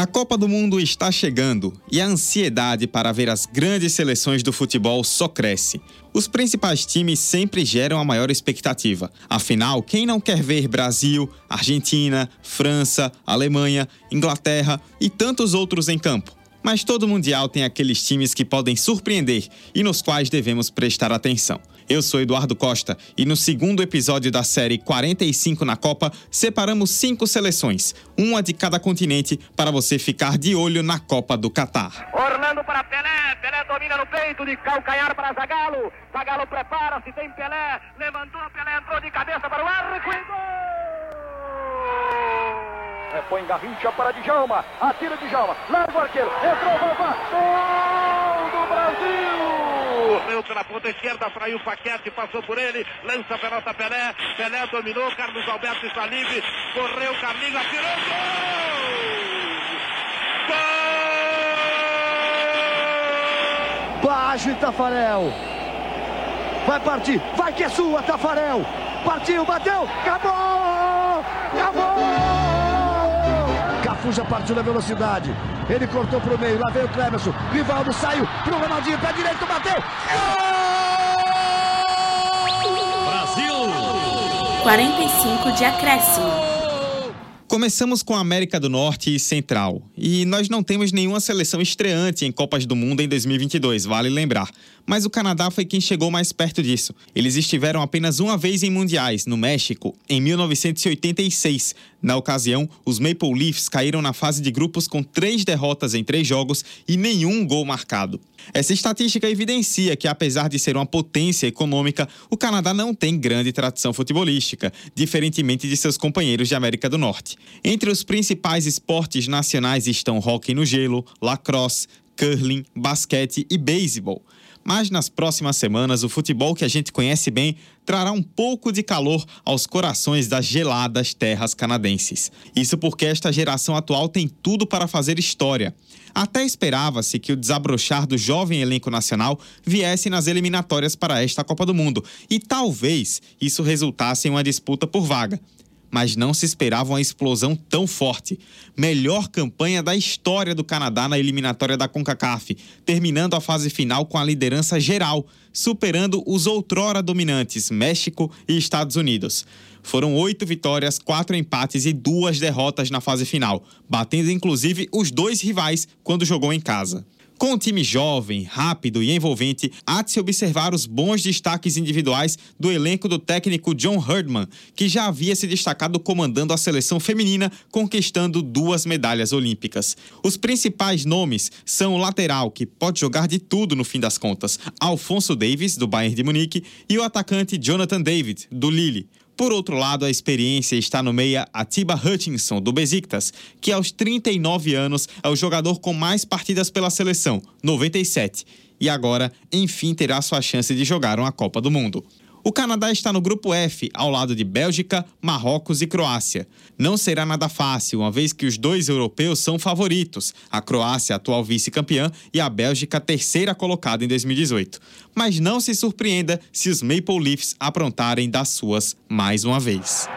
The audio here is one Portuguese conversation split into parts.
A Copa do Mundo está chegando e a ansiedade para ver as grandes seleções do futebol só cresce. Os principais times sempre geram a maior expectativa. Afinal, quem não quer ver Brasil, Argentina, França, Alemanha, Inglaterra e tantos outros em campo? Mas todo Mundial tem aqueles times que podem surpreender e nos quais devemos prestar atenção. Eu sou Eduardo Costa e no segundo episódio da série 45 na Copa, separamos cinco seleções, uma de cada continente, para você ficar de olho na Copa do Catar. Orlando para Pelé, Pelé domina no peito, de calcanhar para Zagalo, Zagalo prepara-se, tem Pelé, levantou, Pelé entrou de cabeça para o arco e gol! Repõe Garrincha para Djalma. Atira Djalma. Larga o arqueiro. Entrou Vavá. Gol do Brasil! Correu pela ponta esquerda, fraiu o Paquete, passou por ele, lança a pelota Pelé, Pelé dominou, Carlos Alberto está livre, correu, Carlinhos, atirou, gol! Gol! Baixo Tafarel. Vai partir, vai que é sua, Tafarel. Partiu, bateu, acabou! Acabou! Cafu já partiu na velocidade. Ele cortou para o meio. Lá veio o Clemerson. Rivaldo saiu para o Ronaldinho. Pé direito, bateu. Brasil! 45 de acréscimo. Começamos com a América do Norte e Central. E nós não temos nenhuma seleção estreante em Copas do Mundo em 2022, vale lembrar. Mas o Canadá foi quem chegou mais perto disso. Eles estiveram apenas uma vez em Mundiais, no México, em 1986. Na ocasião, os Maple Leafs caíram na fase de grupos com três derrotas em três jogos e nenhum gol marcado. Essa estatística evidencia que, apesar de ser uma potência econômica, o Canadá não tem grande tradição futebolística, diferentemente de seus companheiros de América do Norte. Entre os principais esportes nacionais estão hóquei no gelo, lacrosse, curling, basquete e beisebol. Mas nas próximas semanas, o futebol que a gente conhece bem trará um pouco de calor aos corações das geladas terras canadenses. Isso porque esta geração atual tem tudo para fazer história. Até esperava-se que o desabrochar do jovem elenco nacional viesse nas eliminatórias para esta Copa do Mundo, e talvez isso resultasse em uma disputa por vaga mas não se esperava uma explosão tão forte. Melhor campanha da história do Canadá na eliminatória da CONCACAF, terminando a fase final com a liderança geral, superando os outrora dominantes México e Estados Unidos. Foram oito vitórias, quatro empates e duas derrotas na fase final, batendo inclusive os dois rivais quando jogou em casa. Com um time jovem, rápido e envolvente, há de se observar os bons destaques individuais do elenco do técnico John Herdman, que já havia se destacado comandando a seleção feminina, conquistando duas medalhas olímpicas. Os principais nomes são o lateral, que pode jogar de tudo no fim das contas, Alfonso Davis, do Bayern de Munique, e o atacante Jonathan David, do Lille. Por outro lado, a experiência está no meia Atiba Hutchinson, do Besiktas, que aos 39 anos é o jogador com mais partidas pela seleção, 97, e agora, enfim, terá sua chance de jogar uma Copa do Mundo. O Canadá está no grupo F, ao lado de Bélgica, Marrocos e Croácia. Não será nada fácil, uma vez que os dois europeus são favoritos, a Croácia, atual vice-campeã, e a Bélgica, terceira colocada em 2018. Mas não se surpreenda se os Maple Leafs aprontarem das suas mais uma vez.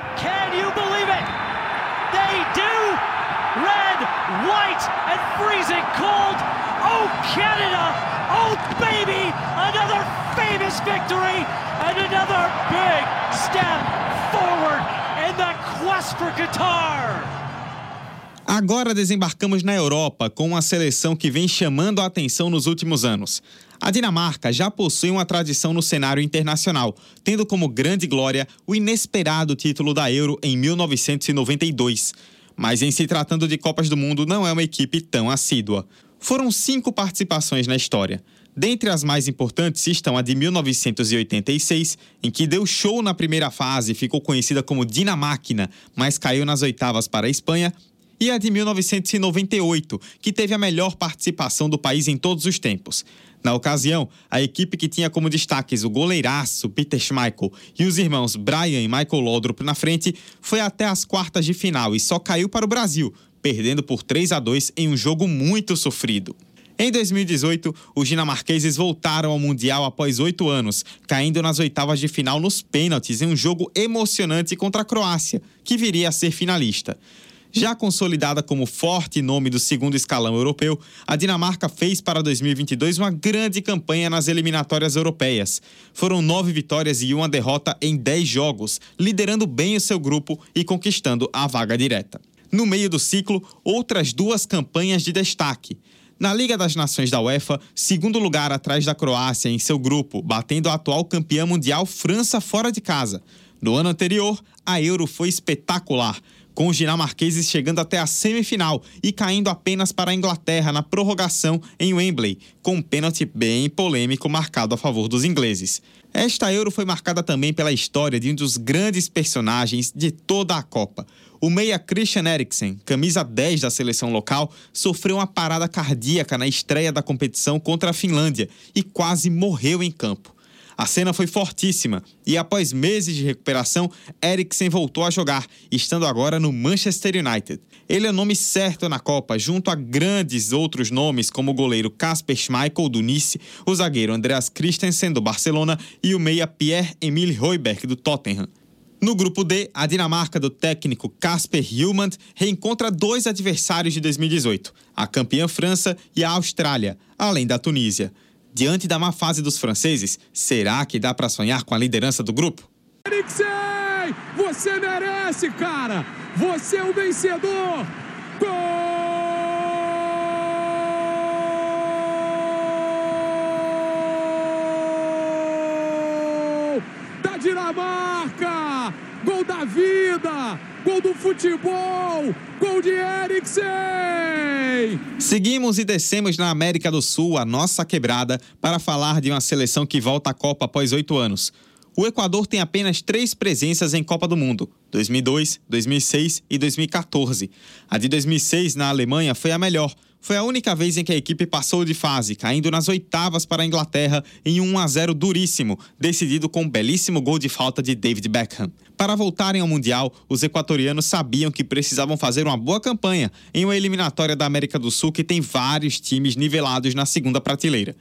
Agora desembarcamos na Europa com uma seleção que vem chamando a atenção nos últimos anos. A Dinamarca já possui uma tradição no cenário internacional, tendo como grande glória o inesperado título da Euro em 1992. Mas em se tratando de Copas do Mundo, não é uma equipe tão assídua. Foram cinco participações na história. Dentre as mais importantes estão a de 1986, em que deu show na primeira fase e ficou conhecida como Dinamáquina, mas caiu nas oitavas para a Espanha, e a de 1998, que teve a melhor participação do país em todos os tempos. Na ocasião, a equipe que tinha como destaques o goleiraço Peter Schmeichel e os irmãos Brian e Michael Laudrup na frente, foi até as quartas de final e só caiu para o Brasil, perdendo por 3 a 2 em um jogo muito sofrido. Em 2018, os dinamarqueses voltaram ao Mundial após oito anos, caindo nas oitavas de final nos pênaltis em um jogo emocionante contra a Croácia, que viria a ser finalista. Já consolidada como forte nome do segundo escalão europeu, a Dinamarca fez para 2022 uma grande campanha nas eliminatórias europeias. Foram nove vitórias e uma derrota em dez jogos, liderando bem o seu grupo e conquistando a vaga direta. No meio do ciclo, outras duas campanhas de destaque. Na Liga das Nações da UEFA, segundo lugar atrás da Croácia em seu grupo, batendo a atual campeã mundial França fora de casa. No ano anterior, a Euro foi espetacular com os dinamarqueses chegando até a semifinal e caindo apenas para a Inglaterra na prorrogação em Wembley, com um pênalti bem polêmico marcado a favor dos ingleses. Esta Euro foi marcada também pela história de um dos grandes personagens de toda a Copa. O meia Christian Eriksen, camisa 10 da seleção local, sofreu uma parada cardíaca na estreia da competição contra a Finlândia e quase morreu em campo. A cena foi fortíssima e, após meses de recuperação, Eriksen voltou a jogar, estando agora no Manchester United. Ele é nome certo na Copa, junto a grandes outros nomes como o goleiro Kasper Schmeichel do Nice, o zagueiro Andreas Christensen do Barcelona e o meia Pierre-Emile Højbjerg do Tottenham. No grupo D, a Dinamarca do técnico Kasper Hjulmand reencontra dois adversários de 2018, a campeã França e a Austrália, além da Tunísia. Diante da má fase dos franceses, será que dá para sonhar com a liderança do grupo? Eriksen, você merece, cara! Você é o vencedor! Gol! Da Dinamarca! Gol da vida! Gol do futebol! Gol de Eriksen! Seguimos e descemos na América do Sul, a nossa quebrada, para falar de uma seleção que volta à Copa após oito anos. O Equador tem apenas três presenças em Copa do Mundo: 2002, 2006 e 2014. A de 2006 na Alemanha foi a melhor. Foi a única vez em que a equipe passou de fase, caindo nas oitavas para a Inglaterra em um 1 a 0 duríssimo, decidido com um belíssimo gol de falta de David Beckham. Para voltarem ao Mundial, os equatorianos sabiam que precisavam fazer uma boa campanha em uma eliminatória da América do Sul que tem vários times nivelados na segunda prateleira.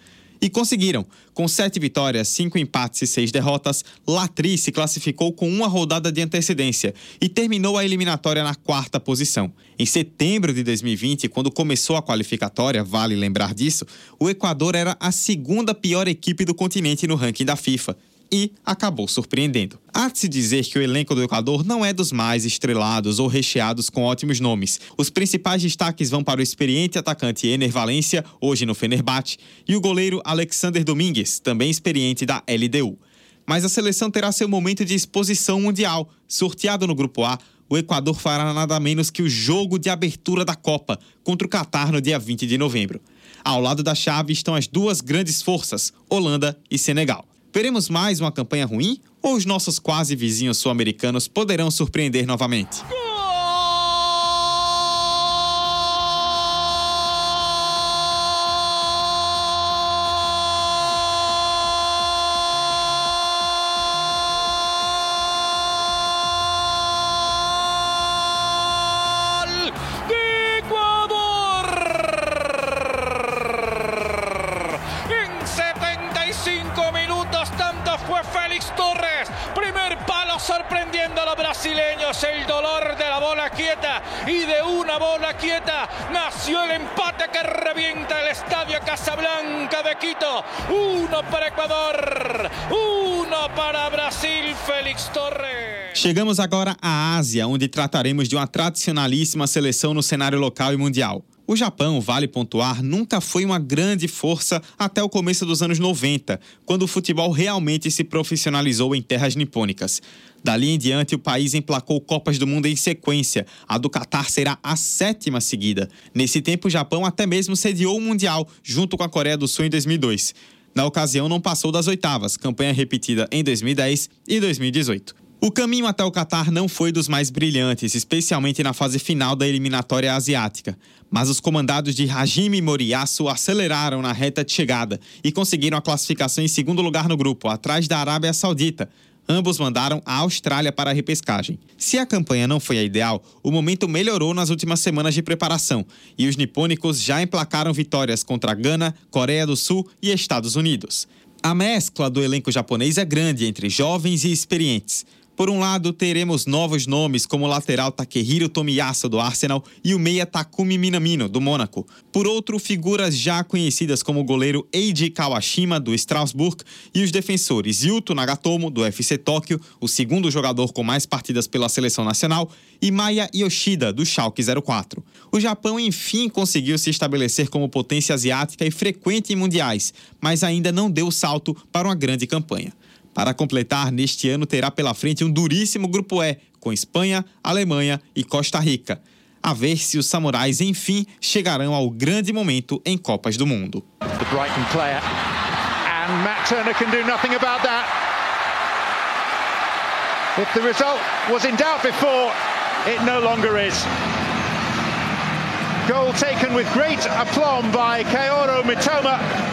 E conseguiram. Com sete vitórias, cinco empates e seis derrotas, Latri se classificou com uma rodada de antecedência e terminou a eliminatória na quarta posição. Em setembro de 2020, quando começou a qualificatória, vale lembrar disso, o Equador era a segunda pior equipe do continente no ranking da FIFA, e acabou surpreendendo. Há de se dizer que o elenco do Equador não é dos mais estrelados ou recheados com ótimos nomes. Os principais destaques vão para o experiente atacante Ener Valência, hoje no Fenerbahçe, e o goleiro Alexander Domingues, também experiente da LDU. Mas a seleção terá seu momento de exposição mundial. Sorteado no Grupo A, o Equador fará nada menos que o jogo de abertura da Copa contra o Catar no dia 20 de novembro. Ao lado da chave estão as duas grandes forças, Holanda e Senegal. Veremos mais uma campanha ruim ou os nossos quase vizinhos sul-americanos poderão surpreender novamente? El dolor de la bola quieta y de una bola quieta nació el empate que revienta el estadio Casablanca de Quito. Uno para Ecuador, uno para Brasil, Félix Torres. Chegamos agora à Ásia, onde trataremos de uma tradicionalíssima seleção no cenário local e mundial. O Japão, vale pontuar, nunca foi uma grande força até o começo dos anos 90, quando o futebol realmente se profissionalizou em terras nipônicas. Dali em diante, o país emplacou Copas do Mundo em sequência. A do Catar será a sétima seguida. Nesse tempo, o Japão até mesmo sediou o Mundial, junto com a Coreia do Sul em 2002. Na ocasião, não passou das oitavas, campanha repetida em 2010 e 2018. O caminho até o Catar não foi dos mais brilhantes, especialmente na fase final da eliminatória asiática. Mas os comandados de Hajime Moriyasu aceleraram na reta de chegada e conseguiram a classificação em segundo lugar no grupo, atrás da Arábia Saudita, Ambos mandaram a Austrália para a repescagem. Se a campanha não foi a ideal, o momento melhorou nas últimas semanas de preparação e os nipônicos já emplacaram vitórias contra Gana, Coreia do Sul e Estados Unidos. A mescla do elenco japonês é grande entre jovens e experientes. Por um lado, teremos novos nomes como o lateral Takehiro Tomiyasu do Arsenal e o meia Takumi Minamino do Mônaco. Por outro, figuras já conhecidas como o goleiro Eiji Kawashima do Strasbourg e os defensores Yuto Nagatomo do FC Tóquio, o segundo jogador com mais partidas pela seleção nacional, e Maya Yoshida do Schalke 04. O Japão enfim conseguiu se estabelecer como potência asiática e frequente em mundiais, mas ainda não deu salto para uma grande campanha. Para completar, neste ano terá pela frente um duríssimo grupo E, com Espanha, Alemanha e Costa Rica. A ver se os samurais, enfim, chegarão ao grande momento em Copas do Mundo. If the result was in doubt before, it no longer is. Goal taken with great aplomb by Kaoru Mitoma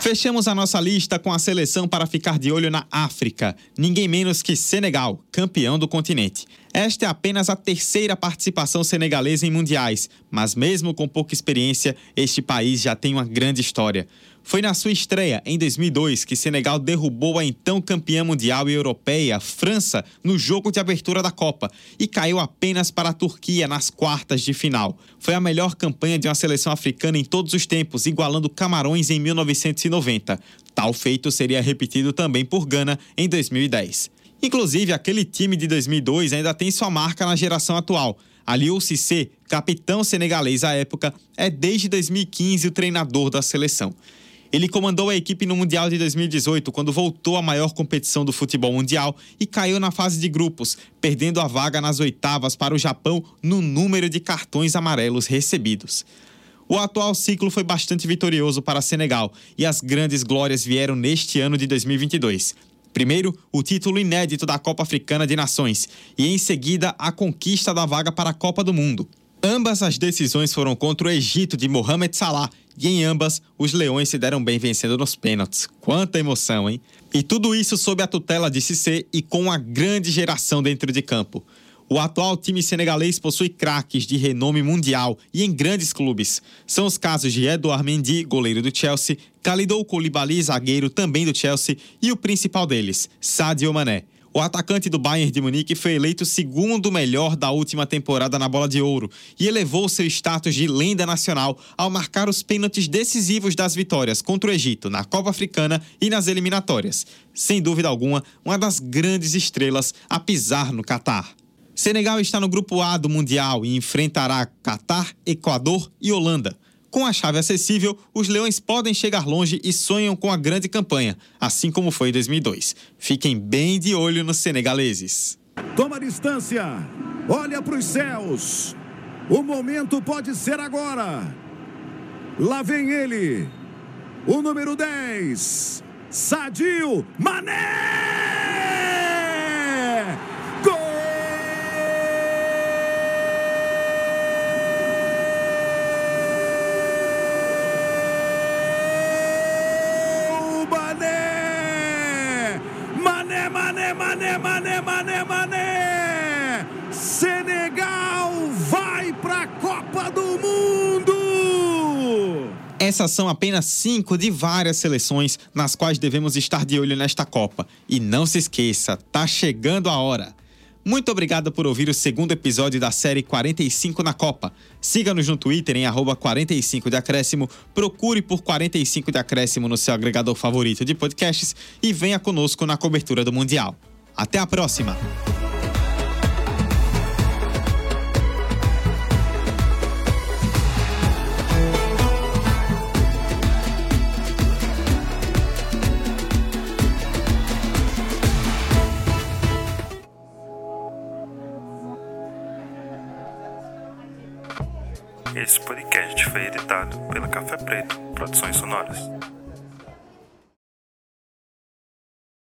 Fechamos a nossa lista com a seleção para ficar de olho na África. Ninguém menos que Senegal, campeão do continente. Esta é apenas a terceira participação senegalesa em mundiais, mas mesmo com pouca experiência, este país já tem uma grande história. Foi na sua estreia, em 2002, que Senegal derrubou a então campeã mundial e europeia, França, no jogo de abertura da Copa e caiu apenas para a Turquia nas quartas de final. Foi a melhor campanha de uma seleção africana em todos os tempos, igualando Camarões em 1990. Tal feito seria repetido também por Gana em 2010. Inclusive, aquele time de 2002 ainda tem sua marca na geração atual. Aliou Cissé, capitão senegalês à época, é desde 2015 o treinador da seleção. Ele comandou a equipe no Mundial de 2018, quando voltou à maior competição do futebol mundial e caiu na fase de grupos, perdendo a vaga nas oitavas para o Japão no número de cartões amarelos recebidos. O atual ciclo foi bastante vitorioso para Senegal e as grandes glórias vieram neste ano de 2022. Primeiro, o título inédito da Copa Africana de Nações e, em seguida, a conquista da vaga para a Copa do Mundo. Ambas as decisões foram contra o Egito de Mohamed Salah e em ambas os leões se deram bem vencendo nos pênaltis. Quanta emoção, hein? E tudo isso sob a tutela de Cissé e com uma grande geração dentro de campo. O atual time senegalês possui craques de renome mundial e em grandes clubes. São os casos de Edouard Mendy, goleiro do Chelsea, Kalidou Koulibaly, zagueiro também do Chelsea, e o principal deles, Sadio Mané. O atacante do Bayern de Munique foi eleito segundo melhor da última temporada na Bola de Ouro e elevou seu status de lenda nacional ao marcar os pênaltis decisivos das vitórias contra o Egito na Copa Africana e nas eliminatórias. Sem dúvida alguma, uma das grandes estrelas a pisar no Catar. Senegal está no grupo A do Mundial e enfrentará Catar, Equador e Holanda. Com a chave acessível, os Leões podem chegar longe e sonham com a grande campanha, assim como foi em 2002. Fiquem bem de olho nos senegaleses. Toma distância, olha para os céus. O momento pode ser agora. Lá vem ele, o número 10, Sadio Mané! Essas são apenas cinco de várias seleções nas quais devemos estar de olho nesta Copa. E não se esqueça, tá chegando a hora! Muito obrigado por ouvir o segundo episódio da série 45 na Copa. Siga-nos no Twitter em 45 de acréscimo, procure por 45 de acréscimo no seu agregador favorito de podcasts e venha conosco na cobertura do Mundial. Até a próxima! Café Preto Produções Sonoras.